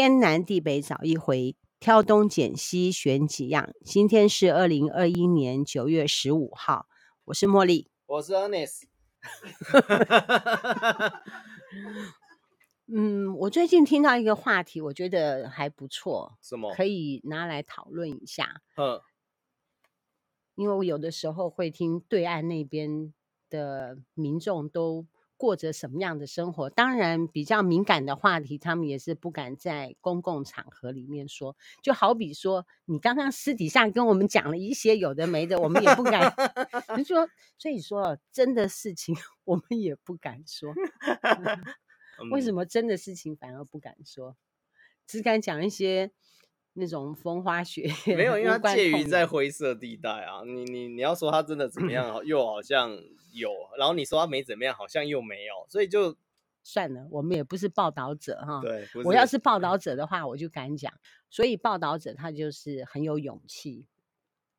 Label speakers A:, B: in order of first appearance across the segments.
A: 天南地北找一回，挑东拣西选几样。今天是二零二一年九月十五号，我是茉莉，
B: 我是 Ernest。
A: 嗯，我最近听到一个话题，我觉得还不错，
B: 什么？
A: 可以拿来讨论一下。
B: 嗯，
A: 因为我有的时候会听对岸那边的民众都过着什么样的生活，当然比较敏感的话题，他们也是不敢在公共场合里面说。就好比说，你刚刚私底下跟我们讲了一些有的没的，我们也不敢。你说，所以说真的事情，我们也不敢说。为什么真的事情反而不敢说，只敢讲一些那种风花雪月？
B: 没有，因为它介于在灰色地带啊。你你你要说他真的怎么样，又好像有；然后你说他没怎么样，好像又没有。所以就
A: 算了，我们也不是报道者哈。
B: 对，
A: 我要是报道者的话，我就敢讲。所以报道者他就是很有勇气。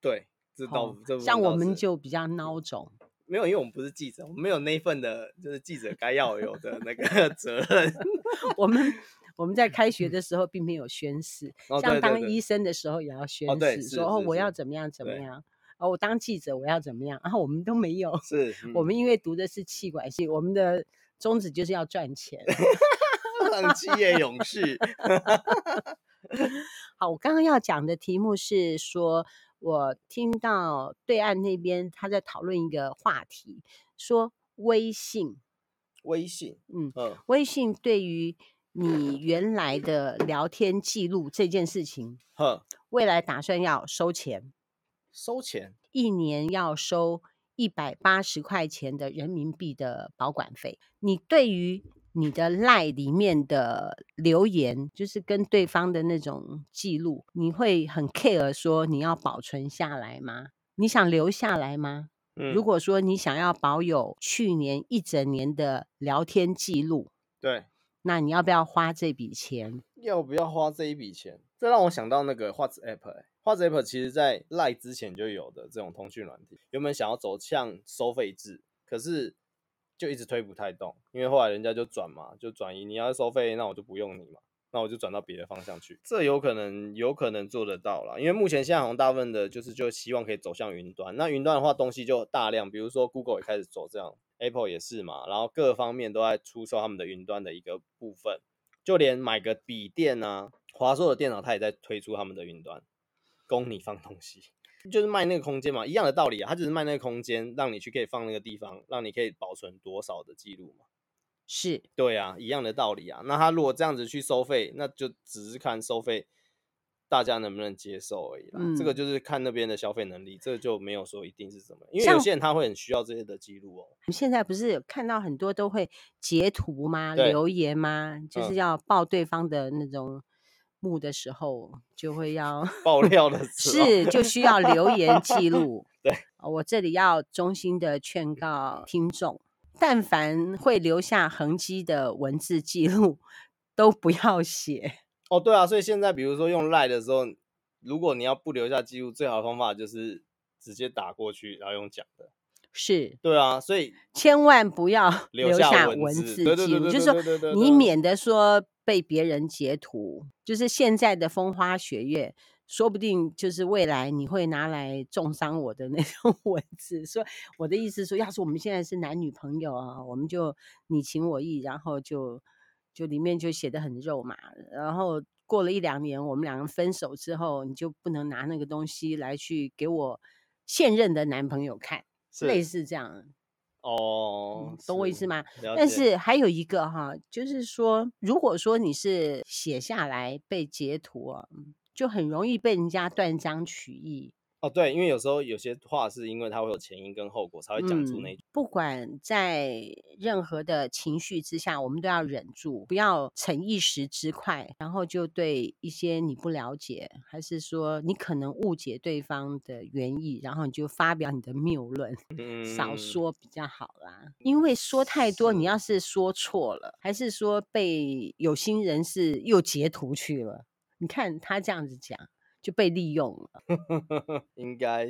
B: 对，这倒
A: 像我们就比较孬种。
B: 没有，因为我们不是记者，我们没有那份的，就是记者该要有的那个 责任。
A: 我们我们在开学的时候并没有宣誓，
B: 哦、
A: 像当医生的时候也要宣誓，
B: 哦、对
A: 说哦我要怎么样怎么样，哦我当记者我要怎么样，然后我们都没有。
B: 是，
A: 嗯、我们因为读的是气管系，我们的宗旨就是要赚钱，
B: 当企业勇士。
A: 好，我刚刚要讲的题目是说。我听到对岸那边他在讨论一个话题，说微信，
B: 微信，
A: 嗯嗯，微信对于你原来的聊天记录这件事情，
B: 呵，
A: 未来打算要收钱，
B: 收钱，
A: 一年要收一百八十块钱的人民币的保管费。你对于你的 LINE 里面的留言，就是跟对方的那种记录，你会很 care 说你要保存下来吗？你想留下来吗？
B: 嗯，
A: 如果说你想要保有去年一整年的聊天记录，
B: 对，
A: 那你要不要花这笔钱？
B: 要不要花这一笔钱？这让我想到那个 WhatsApp，WhatsApp 其实在 LINE 之前就有的这种通讯软体，原本想要走向收费制，可是。就一直推不太动，因为后来人家就转嘛，就转移。你要收费，那我就不用你嘛，那我就转到别的方向去。这有可能，有可能做得到啦，因为目前现在好像大部分的就是就希望可以走向云端。那云端的话，东西就大量，比如说 Google 也开始走这样，Apple 也是嘛，然后各方面都在出售他们的云端的一个部分。就连买个笔电啊，华硕的电脑，它也在推出他们的云端，供你放东西。就是卖那个空间嘛，一样的道理啊，它只是卖那个空间，让你去可以放那个地方，让你可以保存多少的记录嘛。
A: 是，
B: 对啊，一样的道理啊。那他如果这样子去收费，那就只是看收费大家能不能接受而已啦。嗯、这个就是看那边的消费能力，这个就没有说一定是什么，因为有些人他会很需要这些的记录哦。
A: 你现在不是有看到很多都会截图吗？留言吗？就是要报对方的那种。幕的时候就会要
B: 爆料的时候，
A: 是就需要留言记录。
B: 对，
A: 我这里要衷心的劝告听众，但凡会留下痕迹的文字记录，都不要写。
B: 哦，对啊，所以现在比如说用赖的时候，如果你要不留下记录，最好的方法就是直接打过去，然后用讲的。
A: 是，
B: 对啊，所以
A: 千万不要 留下文字记录，就是说你免得说。被别人截图，就是现在的风花雪月，说不定就是未来你会拿来重伤我的 那种文字。说我的意思说，要是我们现在是男女朋友啊，我们就你情我意，然后就就里面就写的很肉麻。然后过了一两年，我们两个分手之后，你就不能拿那个东西来去给我现任的男朋友看，类似这样。
B: 哦，
A: 懂我意思吗？但是还有一个哈，就是说，如果说你是写下来被截图啊，就很容易被人家断章取义。
B: 哦，对，因为有时候有些话是因为它会有前因跟后果，才会讲出那、嗯。
A: 不管在任何的情绪之下，我们都要忍住，不要逞一时之快，然后就对一些你不了解，还是说你可能误解对方的原意，然后你就发表你的谬论，嗯、少说比较好啦。因为说太多，你要是说错了，还是说被有心人士又截图去了，你看他这样子讲。就被利用了，
B: 应该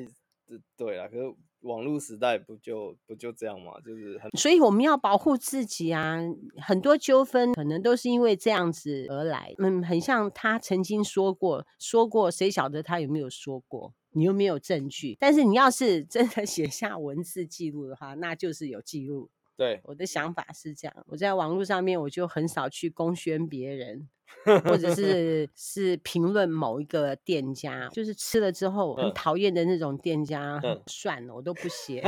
B: 对啦，可是网络时代不就不就这样嘛？就是很，
A: 所以我们要保护自己啊。很多纠纷可能都是因为这样子而来。嗯，很像他曾经说过，说过，谁晓得他有没有说过？你又没有证据。但是你要是真的 写下文字记录的话，那就是有记录。
B: 对，
A: 我的想法是这样。我在网络上面，我就很少去公宣别人。或者是是评论某一个店家，就是吃了之后很讨厌的那种店家，嗯、算了，我都不写。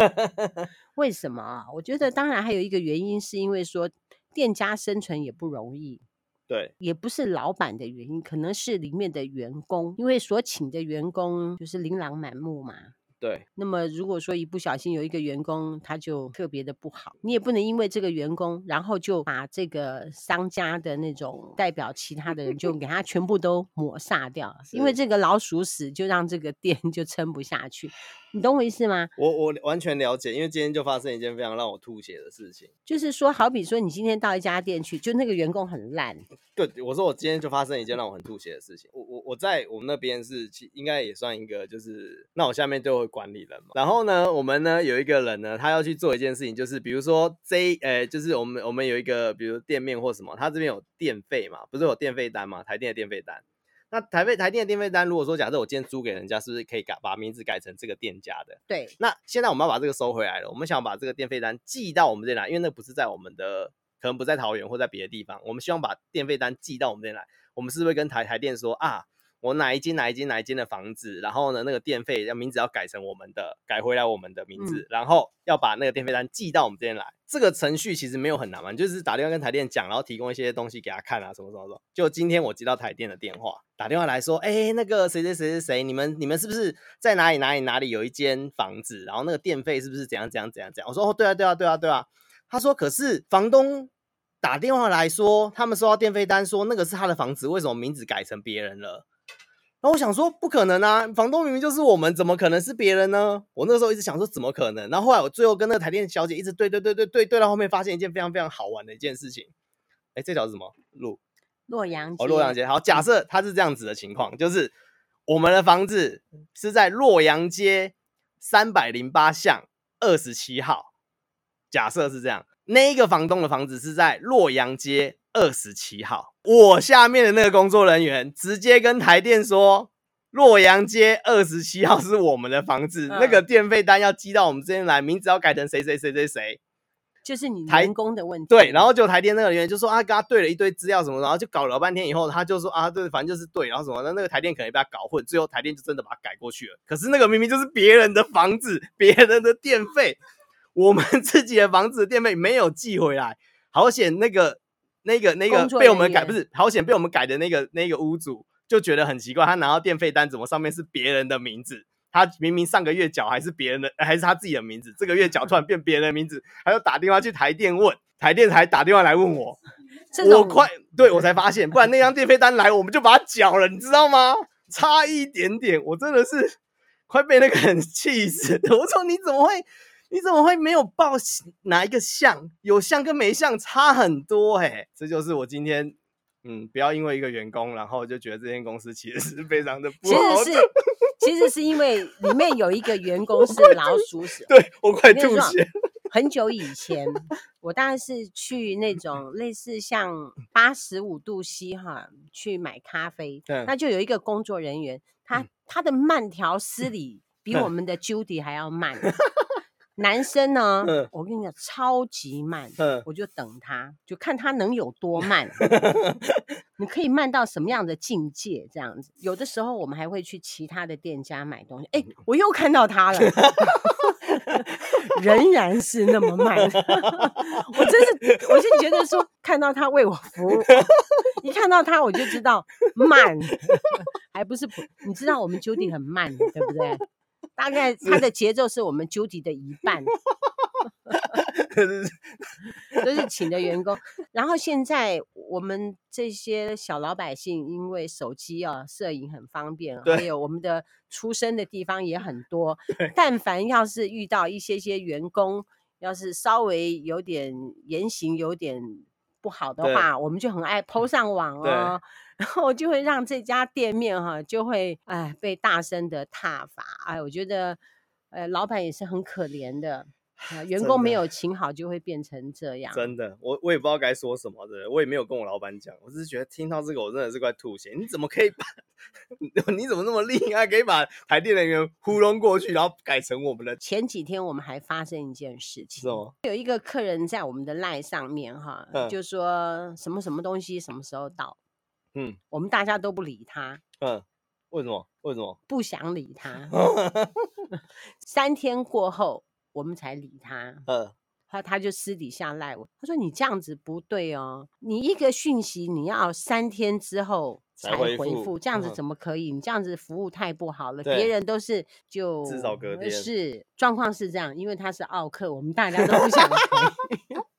A: 为什么啊？我觉得当然还有一个原因，是因为说店家生存也不容易，
B: 对，
A: 也不是老板的原因，可能是里面的员工，因为所请的员工就是琳琅满目嘛。
B: 对，
A: 那么如果说一不小心有一个员工他就特别的不好，你也不能因为这个员工，然后就把这个商家的那种代表其他的人就给他全部都抹煞掉，因为这个老鼠屎就让这个店 就撑不下去。你懂我意思吗？
B: 我我完全了解，因为今天就发生一件非常让我吐血的事情，
A: 就是说，好比说你今天到一家店去，就那个员工很烂。
B: 对，我说我今天就发生一件让我很吐血的事情。我我我在我们那边是应该也算一个，就是那我下面就会管理人嘛。然后呢，我们呢有一个人呢，他要去做一件事情，就是比如说这呃，就是我们我们有一个，比如店面或什么，他这边有电费嘛，不是有电费单嘛，台电的电费单。那台费台电的电费单，如果说假设我今天租给人家，是不是可以改把名字改成这个店家的？
A: 对。
B: 那现在我们要把这个收回来了，我们想把这个电费单寄到我们这边来，因为那不是在我们的，可能不在桃园或在别的地方，我们希望把电费单寄到我们这边来。我们是不是跟台台电说啊？我哪一间哪一间哪一间的房子，然后呢，那个电费要名字要改成我们的，改回来我们的名字，嗯、然后要把那个电费单寄到我们这边来。这个程序其实没有很难嘛，就是打电话跟台电讲，然后提供一些东西给他看啊，什么什么什么。就今天我接到台电的电话，打电话来说，哎，那个谁谁谁谁谁，你们你们是不是在哪里哪里哪里有一间房子？然后那个电费是不是怎样怎样怎样怎样？我说哦，对啊对啊对啊对啊。他说可是房东打电话来说，他们收到电费单说那个是他的房子，为什么名字改成别人了？然后我想说，不可能啊！房东明明就是我们，怎么可能是别人呢？我那个时候一直想说，怎么可能？然后后来我最后跟那个台电小姐一直对对对对对对，到后面发现一件非常非常好玩的一件事情。哎，这条是什么路？
A: 洛阳街。
B: 哦，洛阳街。好，假设它是这样子的情况，就是我们的房子是在洛阳街三百零八巷二十七号。假设是这样，那一个房东的房子是在洛阳街。二十七号，我下面的那个工作人员直接跟台电说，洛阳街二十七号是我们的房子，嗯、那个电费单要寄到我们这边来，名字要改成谁谁谁谁谁，
A: 就是你员工的问题。
B: 对，然后就台电那个人员就说啊，跟他对了一堆资料什么，然后就搞了半天以后，他就说啊，对，反正就是对，然后什么，那那个台电可能被他搞混，最后台电就真的把它改过去了。可是那个明明就是别人的房子，别人的电费，我们自己的房子的电费没有寄回来，好险那个。那个那个被我们改不是好险被我们改的那个那个屋主就觉得很奇怪，他拿到电费单怎么上面是别人的名字？他明明上个月缴还是别人的，还是他自己的名字，这个月缴突然变别人的名字，他就打电话去台电问，台电还打电话来问我，我快对我才发现，不然那张电费单来我们就把它缴了，你知道吗？差一点点，我真的是快被那个人气死了。我说你怎么会？你怎么会没有报哪一个项？有项跟没项差很多哎、欸，这就是我今天，嗯，不要因为一个员工，然后就觉得这间公司其实是非常的不好的。其实是，
A: 其实是因为里面有一个员工是老鼠屎。
B: 对，我快吐血。
A: 很久以前，我大概是去那种类似像八十五度 C 哈去买咖啡，对那就有一个工作人员，他、嗯、他的慢条斯理比我们的 Judy 还要慢。男生呢，嗯、我跟你讲，超级慢，嗯、我就等他，就看他能有多慢。你可以慢到什么样的境界？这样子，有的时候我们还会去其他的店家买东西。哎，我又看到他了，仍然是那么慢。我真是，我是觉得说，看到他为我服务，一看到他我就知道慢，还不是普。你知道我们 Judy 很慢，对不对？大概 他的节奏是我们 Judy 的一半，都是请的员工。然后现在我们这些小老百姓，因为手机啊摄影很方便，还有我们的出生的地方也很多。但凡要是遇到一些些员工，要是稍微有点言行有点不好的话，我们就很爱 PO 上网哦。然后就会让这家店面哈，就会哎被大声的挞伐。哎，我觉得呃，老板也是很可怜的。啊，员工没有请好就会变成这样。
B: 真的，我我也不知道该说什么，的，我也没有跟我老板讲，我只是觉得听到这个我真的是快吐血。你怎么可以把，你怎么那么厉害，可以把台电人员糊弄过去，然后改成我们的？
A: 前几天我们还发生一件事情？有一个客人在我们的 LINE 上面哈，嗯、就说什么什么东西什么时候到，嗯，我们大家都不理他，
B: 嗯，为什么？为什么？
A: 不想理他。三天过后。我们才理他，嗯，他他就私底下赖我，他说你这样子不对哦，你一个讯息你要三天之后才回复，这样子怎么可以？你这样子服务太不好了，别人都是就
B: 至少隔天
A: 是状况是这样，因为他是奥克，我们大家都不想回。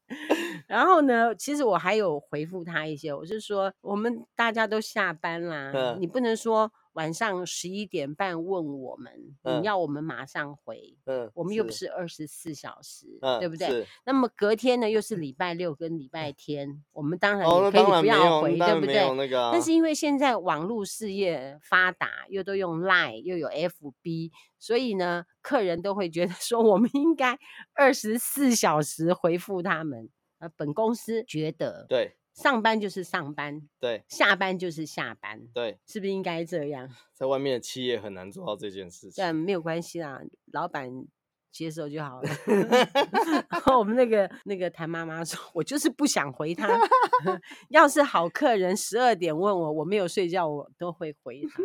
A: 然后呢，其实我还有回复他一些，我是说我们大家都下班啦，你不能说。晚上十一点半问我们，嗯、你要我们马上回，嗯，我们又不是二十四小时，嗯、对不对？那么隔天呢，又是礼拜六跟礼拜天，嗯、我们当然也可以不要回，哦、对不对？那个啊、但是因为现在网络事业发达，又都用 Line，又有 FB，所以呢，客人都会觉得说，我们应该二十四小时回复他们。呃，本公司觉得
B: 对。
A: 上班就是上班，
B: 对；
A: 下班就是下班，
B: 对，
A: 是不是应该这样？
B: 在外面的企业很难做到这件事情，
A: 但没有关系啦，老板接受就好了。然 后我们那个那个谭妈妈说：“我就是不想回他，要是好客人十二点问我，我没有睡觉，我都会回他。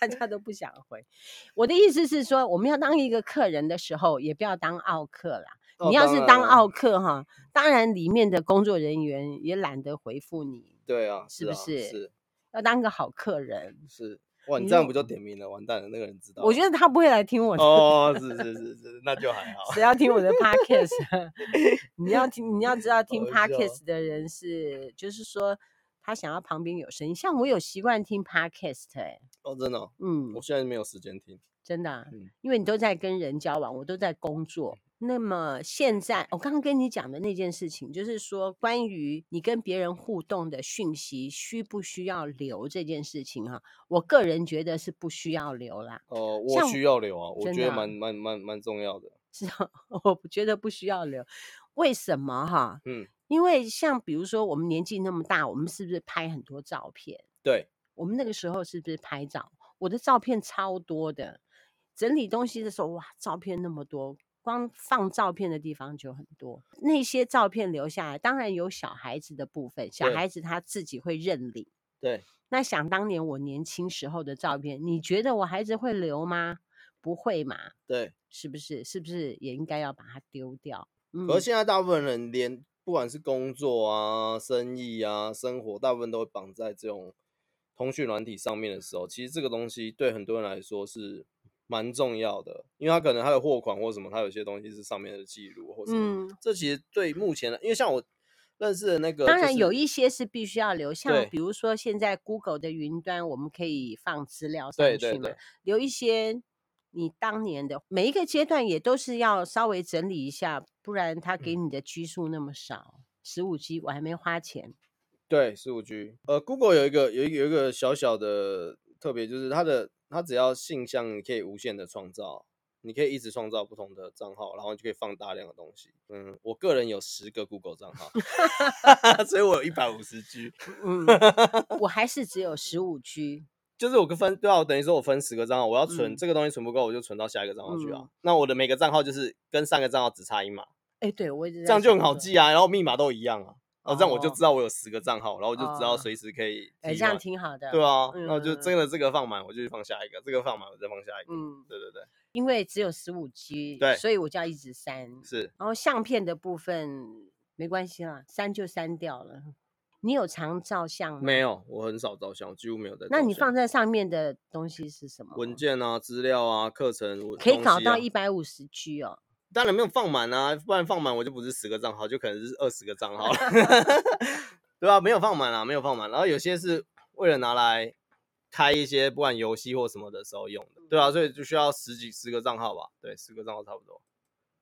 A: 大家都不想回。我的意思是说，我们要当一个客人的时候，也不要当傲客啦。”你要是当奥客哈，当然里面的工作人员也懒得回复你。
B: 对啊，
A: 是不是？
B: 是，
A: 要当个好客人。
B: 是，哇，你这样不就点名了？完蛋了，那个人知道。
A: 我觉得他不会来听我的。
B: 哦，是是是是，那就还好。
A: 谁要听我的 podcast？你要听，你要知道听 podcast 的人是，就是说他想要旁边有声音。像我有习惯听 podcast，哎。
B: 哦，真的。嗯，我现在没有时间听。
A: 真的，嗯因为你都在跟人交往，我都在工作。那么现在，我刚刚跟你讲的那件事情，就是说关于你跟别人互动的讯息，需不需要留这件事情哈？我个人觉得是不需要留啦。
B: 哦，我需要留啊，我觉得蛮蛮蛮蛮重要的。
A: 是啊，我觉得不需要留，为什么哈？嗯，因为像比如说我们年纪那么大，我们是不是拍很多照片？
B: 对，
A: 我们那个时候是不是拍照？我的照片超多的，整理东西的时候，哇，照片那么多。光放照片的地方就很多，那些照片留下来，当然有小孩子的部分，小孩子他自己会认领。
B: 对，
A: 那想当年我年轻时候的照片，你觉得我孩子会留吗？不会嘛？
B: 对，
A: 是不是？是不是也应该要把它丢掉？
B: 嗯，而现在大部分人连不管是工作啊、生意啊、生活，大部分都会绑在这种通讯软体上面的时候，其实这个东西对很多人来说是。蛮重要的，因为他可能他的货款或什么，他有些东西是上面的记录或什么。嗯，这其实对目前的，因为像我认识的那个，
A: 当然有一些是必须要留，像比如说现在 Google 的云端，我们可以放资料上去嘛。对对对，留一些你当年的每一个阶段也都是要稍微整理一下，不然他给你的 G 数那么少，十五 G 我还没花钱。
B: 对，十五 G。呃，Google 有一个有一个有一个小小的特别，就是它的。它只要信箱，你可以无限的创造，你可以一直创造不同的账号，然后你就可以放大量的东西。嗯，我个人有十个 Google 账号，所以我有一百五十 G。嗯，
A: 我还是只有十五 G。
B: 就是我分对啊，我等于说我分十个账号，我要存、嗯、这个东西存不够，我就存到下一个账号去啊。嗯、那我的每个账号就是跟上个账号只差一码。
A: 哎、欸，对，我这
B: 样就很好记啊，然后密码都一样啊。哦，这样我就知道我有十个账号，然后我就知道随时可以。
A: 哎，这样挺好的。
B: 对啊，然后就真的这个放满，我就去放下一个；这个放满，我再放下一个。嗯，对对对。
A: 因为只有十五 G，对，所以我就要一直删。
B: 是。
A: 然后相片的部分没关系啦，删就删掉了。你有常照相吗？
B: 没有，我很少照相，几乎没有在。
A: 那你放在上面的东西是什么？
B: 文件啊，资料啊，课程。
A: 可以搞到一百五十 G 哦。
B: 当然没有放满啊，不然放满我就不是十个账号，就可能是二十个账号了，对吧？没有放满啊，没有放满。然后有些是为了拿来开一些不管游戏或什么的时候用的，对啊，所以就需要十几十个账号吧，对，十个账号差不多，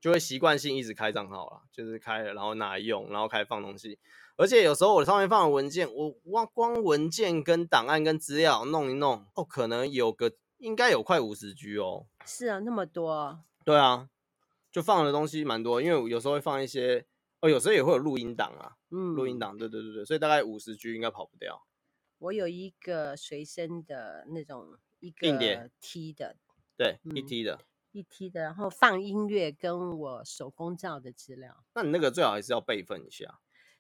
B: 就会习惯性一直开账号了，就是开了然后拿来用，然后开始放东西。而且有时候我上面放的文件，我哇，光文件跟档案跟资料弄一弄，哦，可能有个应该有快五十 G 哦。
A: 是啊，那么多。
B: 对啊，就放的东西蛮多，因为有时候会放一些，哦，有时候也会有录音档啊，嗯，录音档，对对对对，所以大概五十 G 应该跑不掉。
A: 我有一个随身的那种一个 T 的，
B: 对，一 T 的，
A: 一 T 的，然后放音乐跟我手工照的资料。
B: 那你那个最好还是要备份一下。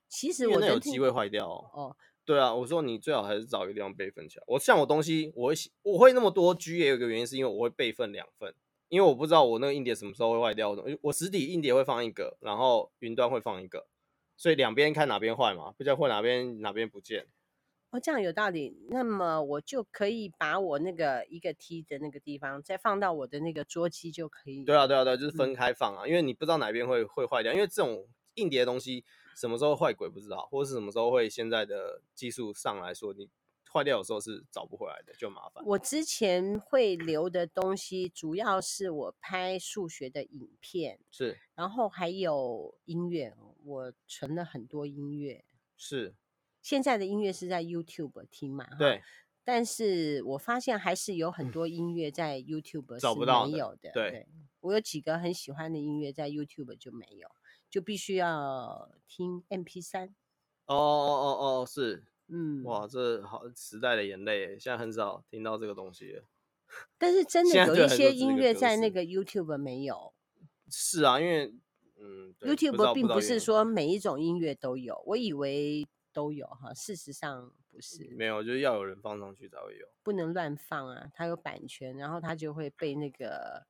A: 其实我
B: 那有机会坏掉哦。哦，对啊，我说你最好还是找一个地方备份起来。我像我东西，我会我会那么多 G，也有一个原因是因为我会备份两份，因为我不知道我那个硬碟什么时候会坏掉。我实体硬碟会放一个，然后云端会放一个，所以两边看哪边坏嘛，不知道会哪边哪边不见。
A: 哦，这样有道理。那么我就可以把我那个一个 T 的那个地方再放到我的那个桌机就可以。
B: 对啊，对啊，对，就是分开放啊，嗯、因为你不知道哪边会会坏掉，因为这种硬碟的东西。什么时候坏鬼不知道，或者是什么时候会现在的技术上来说，你坏掉的时候是找不回来的，就麻烦。
A: 我之前会留的东西，主要是我拍数学的影片，
B: 是，
A: 然后还有音乐，我存了很多音乐，
B: 是。
A: 现在的音乐是在 YouTube 听嘛？
B: 对。
A: 但是我发现还是有很多音乐在 YouTube
B: 找不到
A: 没有的。
B: 对，
A: 对，我有几个很喜欢的音乐在 YouTube 就没有。就必须要听 MP3。
B: 哦哦哦哦，是，嗯，哇，这好时代的眼泪，现在很少听到这个东西了。
A: 但是真的有一些音乐在那个 YouTube 没有。
B: 是啊，因为嗯
A: ，YouTube 并不是说每一种音乐都有，我以为都有哈，事实上不是。
B: 没有，就是要有人放上去才会有。
A: 不能乱放啊，它有版权，然后它就会被那个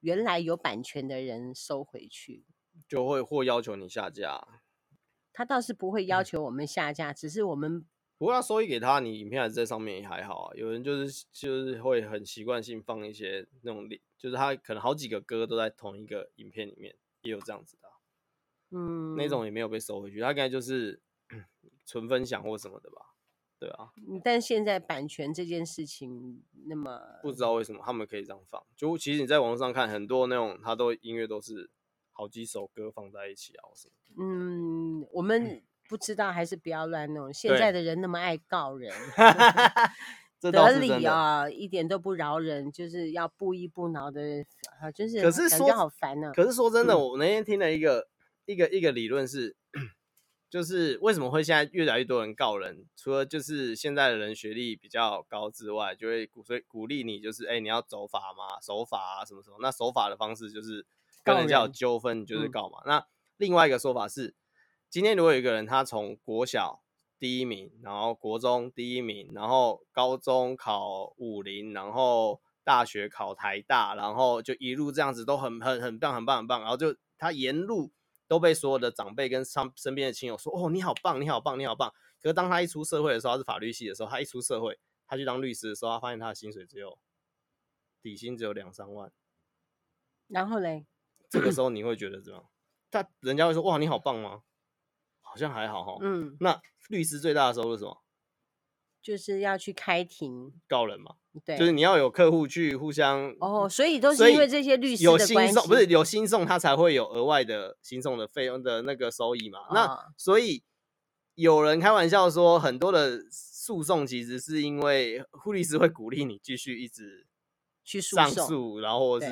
A: 原来有版权的人收回去。
B: 就会或要求你下架，
A: 他倒是不会要求我们下架，嗯、只是我们
B: 不过要收益给他，你影片还是在上面也还好啊。有人就是就是会很习惯性放一些那种，就是他可能好几个歌都在同一个影片里面，也有这样子的，嗯，那种也没有被收回去，他应该就是 纯分享或什么的吧，对啊。
A: 但现在版权这件事情，那么
B: 不知道为什么他们可以这样放，就其实你在网络上看很多那种，他都音乐都是。好几首歌放在一起啊，什么？
A: 嗯，我们不知道，还是不要乱弄。现在的人那么爱告人，得理啊，一点都不饶人，就是要不依不挠的，啊，就是可是说好烦呢。
B: 可是说真的，我那天听了一个一个一个理论是，就是为什么会现在越来越多人告人？除了就是现在的人学历比较高之外，就会鼓所以鼓励你，就是哎，你要走法嘛，守法啊，什么什么。那守法的方式就是。跟人家有纠纷就是告嘛。嗯、那另外一个说法是，今天如果有一个人他从国小第一名，然后国中第一名，然后高中考武林，然后大学考台大，然后就一路这样子都很很很棒很棒很棒，然后就他沿路都被所有的长辈跟上身边的亲友说哦，你好棒你好棒你好棒。可是当他一出社会的时候，他是法律系的时候，他一出社会，他去当律师的时候，他发现他的薪水只有底薪只有两三万，
A: 然后嘞？
B: 这个时候你会觉得怎么样？他人家会说哇，你好棒吗？好像还好哈。嗯，那律师最大的收入是什么？
A: 就是要去开庭
B: 告人嘛。
A: 对，
B: 就是你要有客户去互相
A: 哦，所以都是因为这些律师
B: 有新送，不是有新送，他才会有额外的新送的费用的那个收益嘛。哦、那所以有人开玩笑说，很多的诉讼其实是因为护律师会鼓励你继续一直。
A: 去诉
B: 上诉，然后是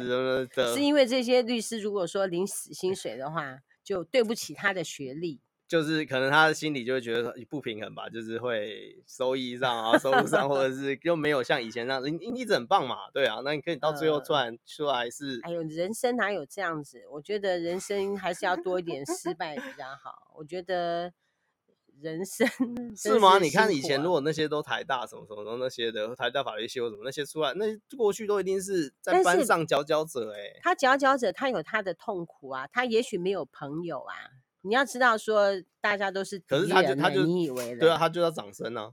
A: 是因为这些律师如果说领死薪水的话，就对不起他的学历，
B: 就是可能他的心里就会觉得不平衡吧，就是会收益上啊，收入上，或者是又没有像以前那样，你你一直很棒嘛，对啊，那你可以到最后突然出来是，
A: 哎呦，人生哪有这样子？我觉得人生还是要多一点失败比较好，我觉得。人生 是，
B: 是吗？你看以前如果那些都台大什么什么那些的台大法律系或什么那些出来，那过去都一定是在班上佼佼者哎、欸。
A: 他佼佼者，他有他的痛苦啊，他也许没有朋友啊。你要知道说，大家都是，可是他就他就
B: 你以为对啊，他就要掌声啊。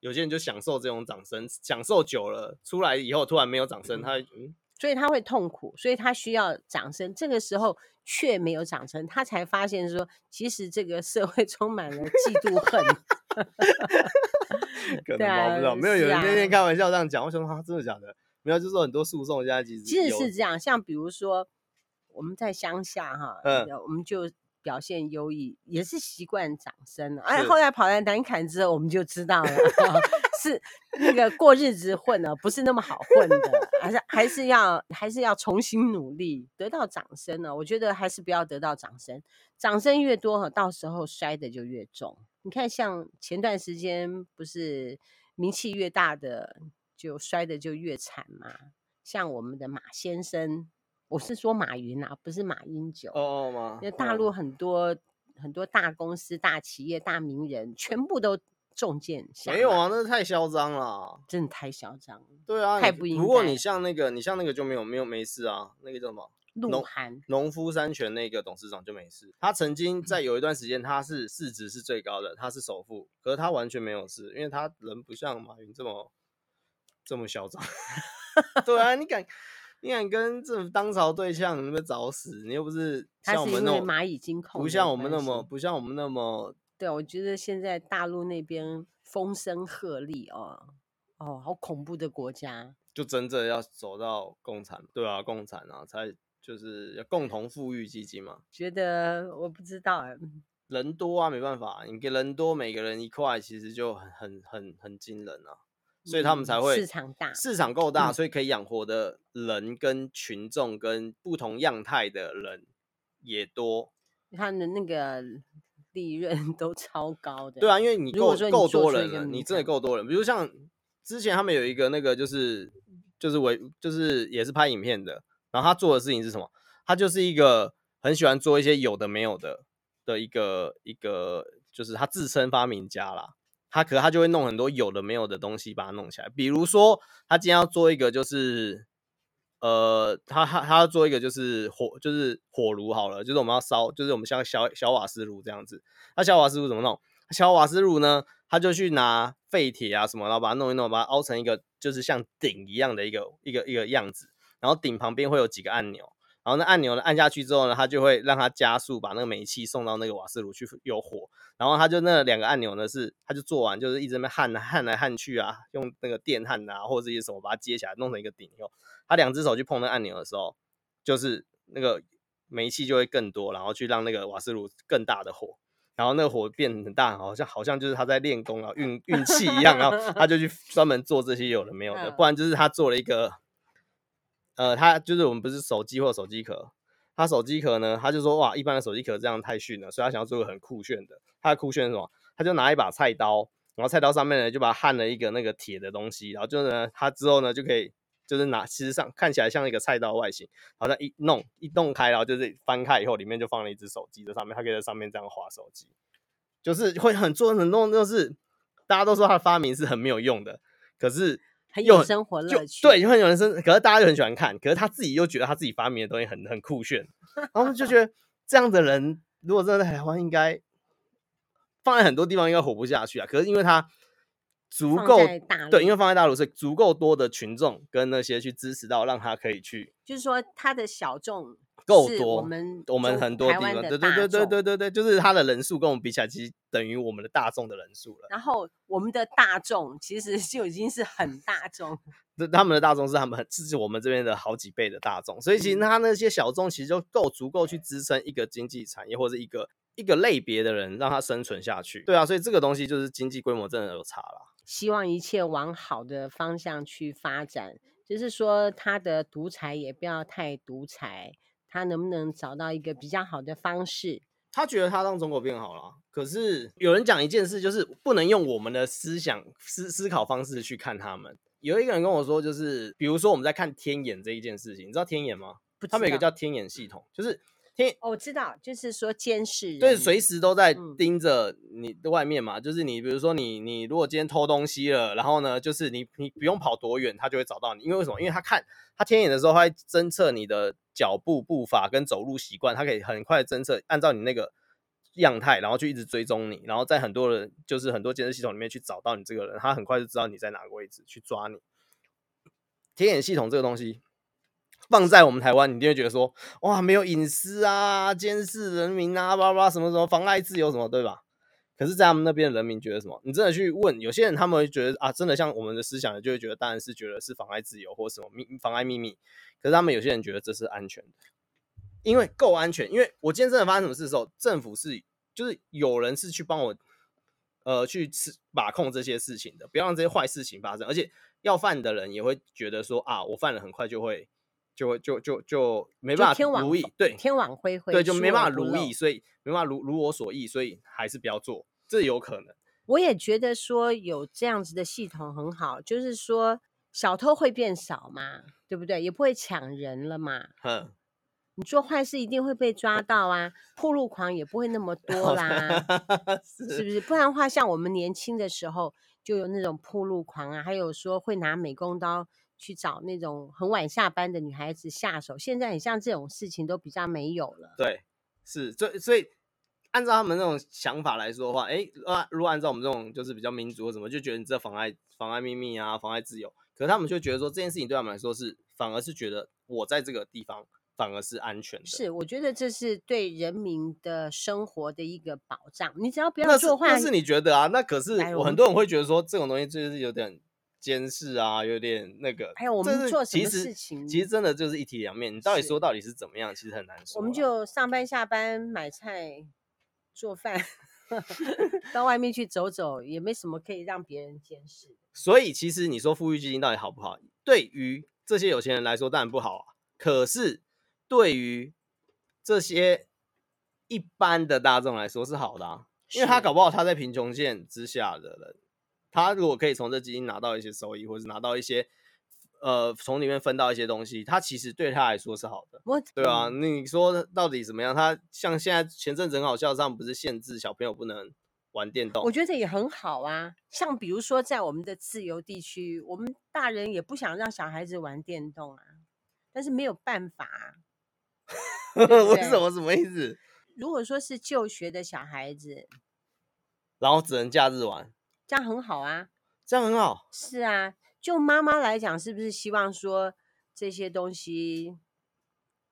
B: 有些人就享受这种掌声，享受久了，出来以后突然没有掌声，他嗯。
A: 所以他会痛苦，所以他需要掌声。这个时候却没有掌声，他才发现说，其实这个社会充满了嫉妒恨。
B: 可能吧，不知道。没有有人那天开玩笑这样讲，我想说，真的假的？没有，就是很多诉讼现在其实
A: 其实是这样。像比如说我们在乡下哈，嗯，我们就表现优异，也是习惯掌声。哎，后来跑来南坎之后，我们就知道了，是那个过日子混了，不是那么好混的，还是还是要还是要重新努力，得到掌声呢？我觉得还是不要得到掌声，掌声越多哈，到时候摔的就越重。你看，像前段时间不是名气越大的，就摔的就越惨嘛。像我们的马先生，我是说马云啊，不是马英九。
B: 哦哦嘛。
A: 因为大陆很多、哦、很多大公司、大企业、大名人，全部都中箭。
B: 没有啊，那太嚣张了，
A: 真的太嚣张。
B: 对啊，
A: 太不应该。
B: 不过你像那个，你像那个就没有没有没事啊，那个叫什么？
A: 鹿晗，
B: 农夫山泉那个董事长就没事。他曾经在有一段时间，他是市值是最高的，他是首富，可是他完全没有事，因为他人不像马云这么这么嚣张。对啊，你敢你敢跟这种当朝对象，你们找死？你又不是像我们那种
A: 蚂蚁金控，
B: 不像我们那么不像我们那么。
A: 对，我觉得现在大陆那边风声鹤唳哦哦，好恐怖的国家，
B: 就真正要走到共产，对啊，共产啊才。就是要共同富裕基金嘛？
A: 觉得我不知道哎，
B: 人多啊，没办法，你给人多，每个人一块，其实就很很很很惊人啊，所以他们才会
A: 市场大，
B: 市场够大，所以可以养活的人跟群众跟不同样态的人也多，
A: 他的那个利润 都超高的。
B: 对啊，因为你够够多人了，你真的够多人。比如像之前他们有一个那个就是就是为就是也是拍影片的。然后他做的事情是什么？他就是一个很喜欢做一些有的没有的的一个一个，就是他自称发明家啦。他可他就会弄很多有的没有的东西，把它弄起来。比如说，他今天要做一个，就是呃，他他他要做一个，就是火，就是火炉好了，就是我们要烧，就是我们像小小瓦斯炉这样子。那小瓦斯炉怎么弄？小瓦斯炉呢，他就去拿废铁啊什么，然后把它弄一弄，把它凹成一个，就是像鼎一样的一个一个一个样子。然后顶旁边会有几个按钮，然后那按钮呢，按下去之后呢，它就会让它加速，把那个煤气送到那个瓦斯炉去有火。然后它就那两个按钮呢，是它就做完就是一直在那焊焊来焊去啊，用那个电焊啊或者一些什么把它接起来弄成一个顶以后，他两只手去碰那按钮的时候，就是那个煤气就会更多，然后去让那个瓦斯炉更大的火，然后那个火变很大，好像好像就是他在练功啊运运气一样，然后他就去专门做这些有的没有的，不然就是他做了一个。呃，他就是我们不是手机或手机壳，他手机壳呢，他就说哇，一般的手机壳这样太逊了，所以他想要做个很酷炫的。他的酷炫是什么？他就拿一把菜刀，然后菜刀上面呢就把它焊了一个那个铁的东西，然后就呢，他之后呢就可以就是拿，其实上看起来像一个菜刀外形，好像一弄一弄开，然后就是翻开以后，里面就放了一只手机在上面，他可以在上面这样划手机，就是会很做很多就是大家都说他的发明是很没有用的，可是。
A: 很有生活乐趣，
B: 对，就很有人生，可是大家就很喜欢看，可是他自己又觉得他自己发明的东西很很酷炫，然后就觉得这样的人如果真的在台湾，应该放在很多地方应该活不下去啊。可是因为他足够对，因为放在大陆是足够多的群众跟那些去支持到，让他可以去，
A: 就是说他的小众。
B: 够多，我们我们很多地方，对对对对对对对，就是他的人数跟我们比起来，其实等于我们的大众的人数了。
A: 然后我们的大众其实就已经是很大众，
B: 这他们的大众是他们很，是我们这边的好几倍的大众，所以其实他那些小众其实就够足够去支撑一个经济产业或者一个一个类别的人让他生存下去。对啊，所以这个东西就是经济规模真的有差了。
A: 希望一切往好的方向去发展，就是说他的独裁也不要太独裁。他能不能找到一个比较好的方式？
B: 他觉得他让中国变好了，可是有人讲一件事，就是不能用我们的思想思思考方式去看他们。有一个人跟我说，就是比如说我们在看天眼这一件事情，你知道天眼吗？他们有一个叫天眼系统，就是。天，
A: 我、哦、知道，就是说监视，
B: 对，随时都在盯着你的外面嘛。嗯、就是你，比如说你，你如果今天偷东西了，然后呢，就是你，你不用跑多远，他就会找到你。因为为什么？因为他看他天眼的时候，他会侦测你的脚步步伐跟走路习惯，他可以很快侦测，按照你那个样态，然后去一直追踪你，然后在很多人就是很多监视系统里面去找到你这个人，他很快就知道你在哪个位置去抓你。天眼系统这个东西。放在我们台湾，你一定会觉得说，哇，没有隐私啊，监视人民啊，巴拉巴拉什么什么，妨碍自由什么，对吧？可是，在他们那边的人民觉得什么？你真的去问有些人，他们会觉得啊，真的像我们的思想，就会觉得当然是觉得是妨碍自由或什么秘妨碍秘密。可是他们有些人觉得这是安全的，因为够安全。因为我今天真的发生什么事的时候，政府是就是有人是去帮我，呃，去吃把控这些事情的，不要让这些坏事情发生。而且要犯的人也会觉得说啊，我犯了很快就会就就就就没办法如意，对，
A: 天网恢恢，
B: 对，就没办法如意，所以没办法如如我所意，所以还是不要做，这有可能。
A: 我也觉得说有这样子的系统很好，就是说小偷会变少嘛，对不对？也不会抢人了嘛。嗯，你做坏事一定会被抓到啊，破路狂也不会那么 多啦，是，是不是？不然的话，像我们年轻的时候就有那种破路狂啊，还有说会拿美工刀去找那种很晚下班的女孩子下手。现在很像这种事情都比较没有了。
B: 对，是，所以所以。按照他们那种想法来说的话，哎、欸，如果按照我们这种就是比较民主或什么，就觉得你这妨碍妨碍秘密啊，妨碍自由。可是他们就觉得说这件事情对他们来说是，反而是觉得我在这个地方反而是安全的。
A: 是，我觉得这是对人民的生活的一个保障。你只要不要做坏，
B: 那是你觉得啊？那可是我很多人会觉得说这种东西就是有点监视啊，有点那个。
A: 还有我们做什么事情，
B: 其实真的就是一体两面。你到底说到底是怎么样？其实很难说。
A: 我们就上班下班买菜。做饭，到外面去走走，也没什么可以让别人监视。
B: 所以，其实你说富裕基金到底好不好？对于这些有钱人来说，当然不好啊。可是，对于这些一般的大众来说是好的啊，因为他搞不好他在贫穷线之下的人，他如果可以从这基金拿到一些收益，或者是拿到一些。呃，从里面分到一些东西，他其实对他来说是好的。我对啊，你说到底怎么样？他像现在前阵子很好笑，上不是限制小朋友不能玩电动？
A: 我觉得也很好啊。像比如说在我们的自由地区，我们大人也不想让小孩子玩电动啊，但是没有办法啊。
B: 为什么？什么意思？
A: 如果说是就学的小孩子，
B: 然后只能假日玩，
A: 这样很好啊。
B: 这样很好。
A: 是啊。就妈妈来讲，是不是希望说这些东西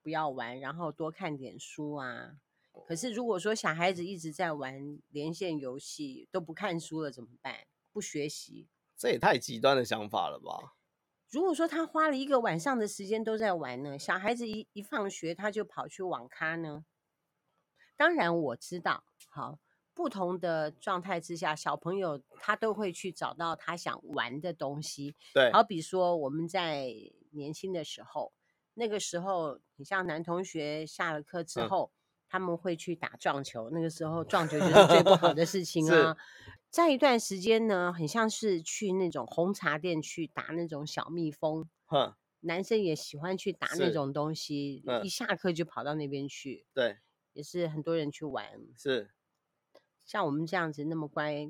A: 不要玩，然后多看点书啊？可是如果说小孩子一直在玩连线游戏，都不看书了怎么办？不学习，
B: 这也太极端的想法了吧？
A: 如果说他花了一个晚上的时间都在玩呢，小孩子一一放学他就跑去网咖呢？当然我知道，好。不同的状态之下，小朋友他都会去找到他想玩的东西。
B: 对，
A: 好比说我们在年轻的时候，那个时候，你像男同学下了课之后，嗯、他们会去打撞球。那个时候撞球就是最不好的事情啊。在一段时间呢，很像是去那种红茶店去打那种小蜜蜂。嗯、男生也喜欢去打那种东西，嗯、一下课就跑到那边去。
B: 对，
A: 也是很多人去玩。
B: 是。
A: 像我们这样子那么乖，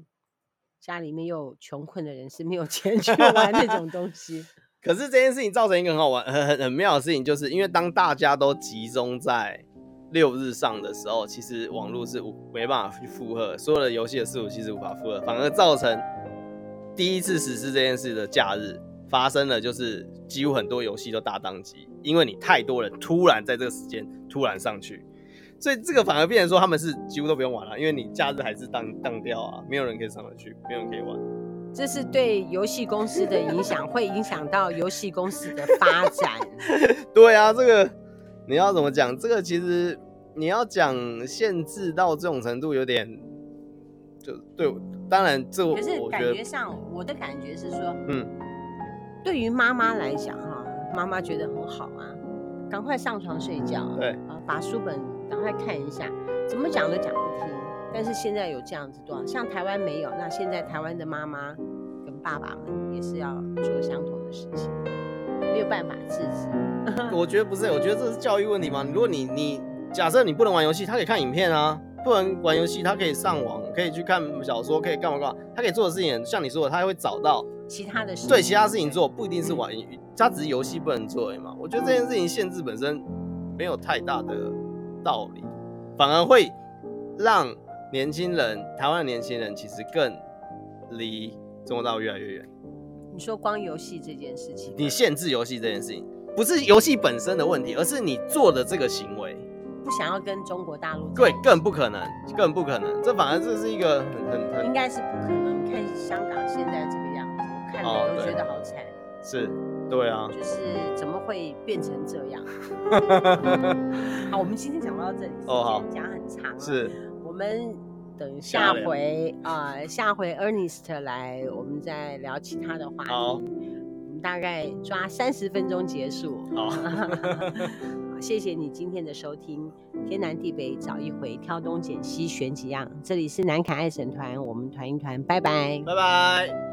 A: 家里面又穷困的人是没有 钱去玩那种东西。
B: 可是这件事情造成一个很好玩、很很很妙的事情，就是因为当大家都集中在六日上的时候，其实网络是无没办法去负荷所有的游戏的伺服器是无法负荷，反而造成第一次实施这件事的假日发生了，就是几乎很多游戏都大当机，因为你太多人突然在这个时间突然上去。所以这个反而变成说他们是几乎都不用玩了，因为你假日还是当当掉啊，没有人可以上得去，没有人可以玩。
A: 这是对游戏公司的影响，会影响到游戏公司的发展。
B: 对啊，这个你要怎么讲？这个其实你要讲限制到这种程度，有点就对。当然这我，可
A: 是感觉上，我的感觉是说，嗯，对于妈妈来讲哈，妈妈觉得很好啊，赶快上床睡觉，
B: 对
A: 啊，把书本。赶快看一下，怎么讲都讲不听。但是现在有这样子多少，像台湾没有，那现在台湾的妈妈跟爸爸们也是要做相同的事情，没有办法制止。
B: 我觉得不是，我觉得这是教育问题嘛。如果你你假设你不能玩游戏，他可以看影片啊；不能玩游戏，他可以上网，可以去看小说，可以干嘛干嘛。他可以做的事情，像你说的，他会找到
A: 其他的事情，
B: 对其他事情做，不一定是玩，他只是游戏不能做而已嘛。我觉得这件事情限制本身没有太大的。道理反而会让年轻人，台湾的年轻人其实更离中国大陆越来越远。
A: 你说光游戏这件事情，
B: 你限制游戏这件事情，不是游戏本身的问题，而是你做的这个行为，
A: 不想要跟中国大陆。
B: 对，更不可能，更不可能。这反而这是一个很很很，
A: 应该是不可能。你看香港现在这个样子，我看了都觉得好惨。
B: 是，对啊，
A: 就是怎么会变成这样？好，我们今天讲到这里，
B: 哦，
A: 时间讲很长了，
B: 是，
A: 我们等下回啊、呃，下回 Ernest 来，我们再聊其他的话题。好，我们大概抓三十分钟结束。
B: 好。
A: 谢谢你今天的收听，天南地北找一回，挑东拣西选几样。这里是南凯爱神团，我们团一团，拜拜，
B: 拜拜。